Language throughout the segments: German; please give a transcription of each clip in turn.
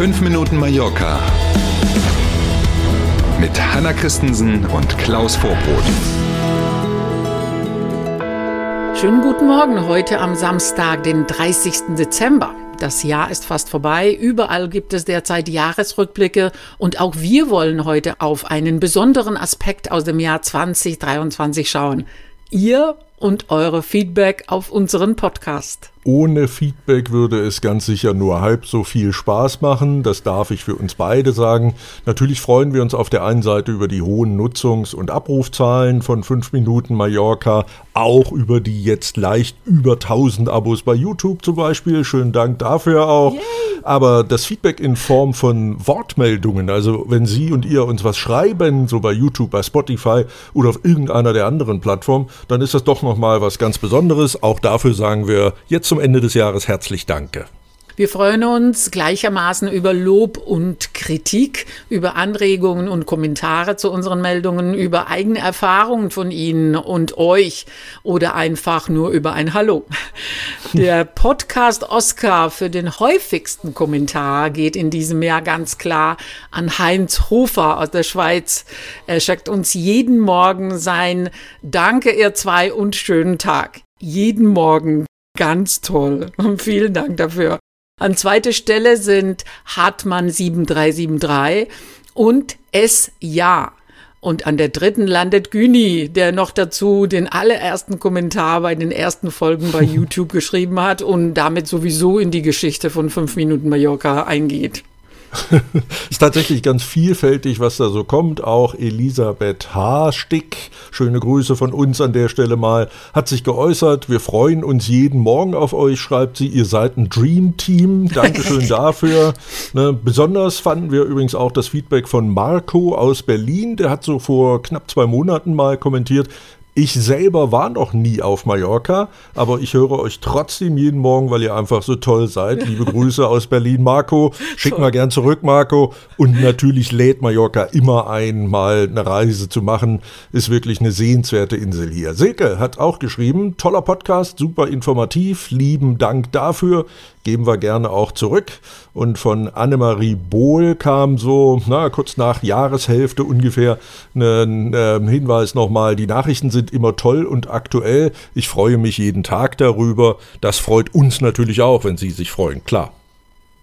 5 Minuten Mallorca mit Hanna Christensen und Klaus Vorbrot. Schönen guten Morgen heute am Samstag, den 30. Dezember. Das Jahr ist fast vorbei. Überall gibt es derzeit Jahresrückblicke und auch wir wollen heute auf einen besonderen Aspekt aus dem Jahr 2023 schauen. Ihr und eure Feedback auf unseren Podcast. Ohne Feedback würde es ganz sicher nur halb so viel Spaß machen. Das darf ich für uns beide sagen. Natürlich freuen wir uns auf der einen Seite über die hohen Nutzungs- und Abrufzahlen von 5 Minuten Mallorca, auch über die jetzt leicht über 1000 Abos bei YouTube zum Beispiel. Schönen Dank dafür auch. Yay. Aber das Feedback in Form von Wortmeldungen, also wenn Sie und ihr uns was schreiben, so bei YouTube, bei Spotify oder auf irgendeiner der anderen Plattformen, dann ist das doch nochmal was ganz Besonderes. Auch dafür sagen wir jetzt zum Ende des Jahres herzlich Danke. Wir freuen uns gleichermaßen über Lob und Kritik, über Anregungen und Kommentare zu unseren Meldungen, über eigene Erfahrungen von Ihnen und euch oder einfach nur über ein Hallo. Der Podcast Oscar für den häufigsten Kommentar geht in diesem Jahr ganz klar an Heinz Hofer aus der Schweiz. Er schickt uns jeden Morgen sein Danke, ihr zwei und schönen Tag. Jeden Morgen ganz toll. Und vielen Dank dafür. An zweiter Stelle sind Hartmann 7373 und S. Ja. Und an der dritten landet Güni, der noch dazu den allerersten Kommentar bei den ersten Folgen bei YouTube geschrieben hat und damit sowieso in die Geschichte von 5 Minuten Mallorca eingeht. ist tatsächlich ganz vielfältig, was da so kommt. Auch Elisabeth Haarstick, schöne Grüße von uns an der Stelle mal, hat sich geäußert. Wir freuen uns jeden Morgen auf euch, schreibt sie. Ihr seid ein Dream Team. Dankeschön dafür. Ne, besonders fanden wir übrigens auch das Feedback von Marco aus Berlin. Der hat so vor knapp zwei Monaten mal kommentiert. Ich selber war noch nie auf Mallorca, aber ich höre euch trotzdem jeden Morgen, weil ihr einfach so toll seid. Liebe Grüße aus Berlin, Marco. Schick mal gern zurück, Marco. Und natürlich lädt Mallorca immer ein, mal eine Reise zu machen. Ist wirklich eine sehenswerte Insel hier. Silke hat auch geschrieben, toller Podcast, super informativ. Lieben Dank dafür geben wir gerne auch zurück. Und von Annemarie Bohl kam so, na, kurz nach Jahreshälfte ungefähr ein äh, Hinweis nochmal, die Nachrichten sind immer toll und aktuell. Ich freue mich jeden Tag darüber. Das freut uns natürlich auch, wenn Sie sich freuen, klar.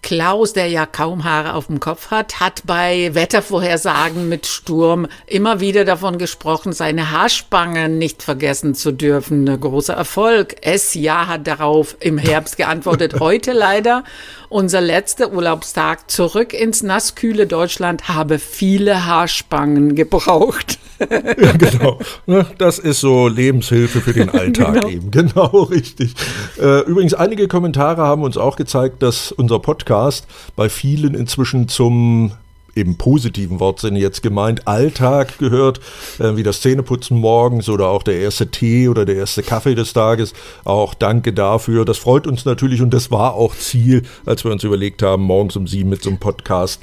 Klaus, der ja kaum Haare auf dem Kopf hat, hat bei Wettervorhersagen mit Sturm immer wieder davon gesprochen, seine Haarspangen nicht vergessen zu dürfen. Ein großer Erfolg. Es ja hat darauf im Herbst geantwortet. Heute leider unser letzter Urlaubstag zurück ins nasskühle Deutschland habe viele Haarspangen gebraucht. ja, genau. Ne, das ist so Lebenshilfe für den Alltag genau. eben. Genau, richtig. Äh, übrigens, einige Kommentare haben uns auch gezeigt, dass unser Podcast bei vielen inzwischen zum eben positiven Wortsinne jetzt gemeint, Alltag gehört, äh, wie das Zähneputzen morgens oder auch der erste Tee oder der erste Kaffee des Tages. Auch danke dafür. Das freut uns natürlich und das war auch Ziel, als wir uns überlegt haben, morgens um sieben mit so einem Podcast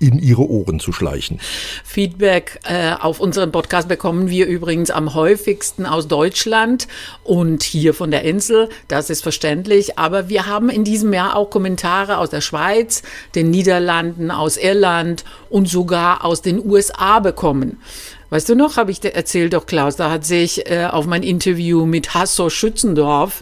in ihre Ohren zu schleichen. Feedback äh, auf unseren Podcast bekommen wir übrigens am häufigsten aus Deutschland und hier von der Insel. Das ist verständlich. Aber wir haben in diesem Jahr auch Kommentare aus der Schweiz, den Niederlanden, aus Irland und sogar aus den USA bekommen. Weißt du noch, habe ich dir erzählt, doch Klaus, da hat sich äh, auf mein Interview mit Hasso Schützendorf,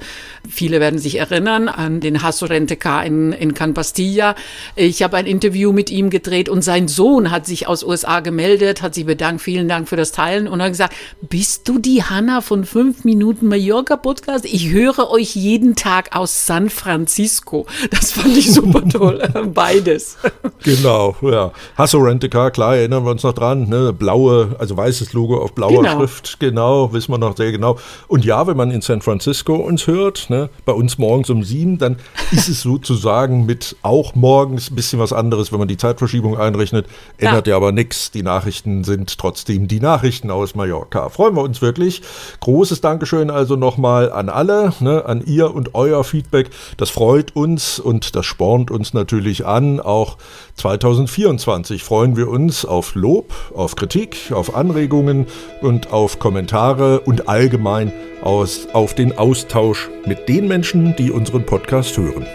viele werden sich erinnern an den Hasso Renteka in, in Can Pastilla. Ich habe ein Interview mit ihm gedreht und sein Sohn hat sich aus USA gemeldet, hat sich bedankt, vielen Dank für das Teilen und hat gesagt, bist du die Hanna von 5 Minuten Mallorca Podcast? Ich höre euch jeden Tag aus San Francisco. Das fand ich super toll, beides. Genau, ja. Hasso Renteka, klar, erinnern wir uns noch dran, ne? blaue, also weißes Logo auf blauer genau. Schrift, genau, wissen wir noch sehr genau. Und ja, wenn man in San Francisco uns hört, ne, bei uns morgens um sieben, dann ist es sozusagen mit auch morgens ein bisschen was anderes, wenn man die Zeitverschiebung einrechnet. Ändert ja, ja aber nichts. Die Nachrichten sind trotzdem die Nachrichten aus Mallorca. Freuen wir uns wirklich. Großes Dankeschön also nochmal an alle, ne, an ihr und euer Feedback. Das freut uns und das spornt uns natürlich an. Auch 2024 freuen wir uns auf Lob, auf Kritik, auf Anregungen Anregungen und auf Kommentare und allgemein aus, auf den Austausch mit den Menschen, die unseren Podcast hören.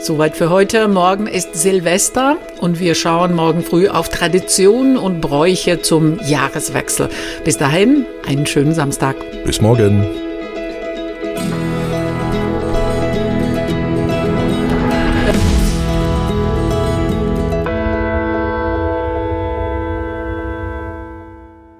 Soweit für heute. Morgen ist Silvester und wir schauen morgen früh auf Traditionen und Bräuche zum Jahreswechsel. Bis dahin, einen schönen Samstag. Bis morgen.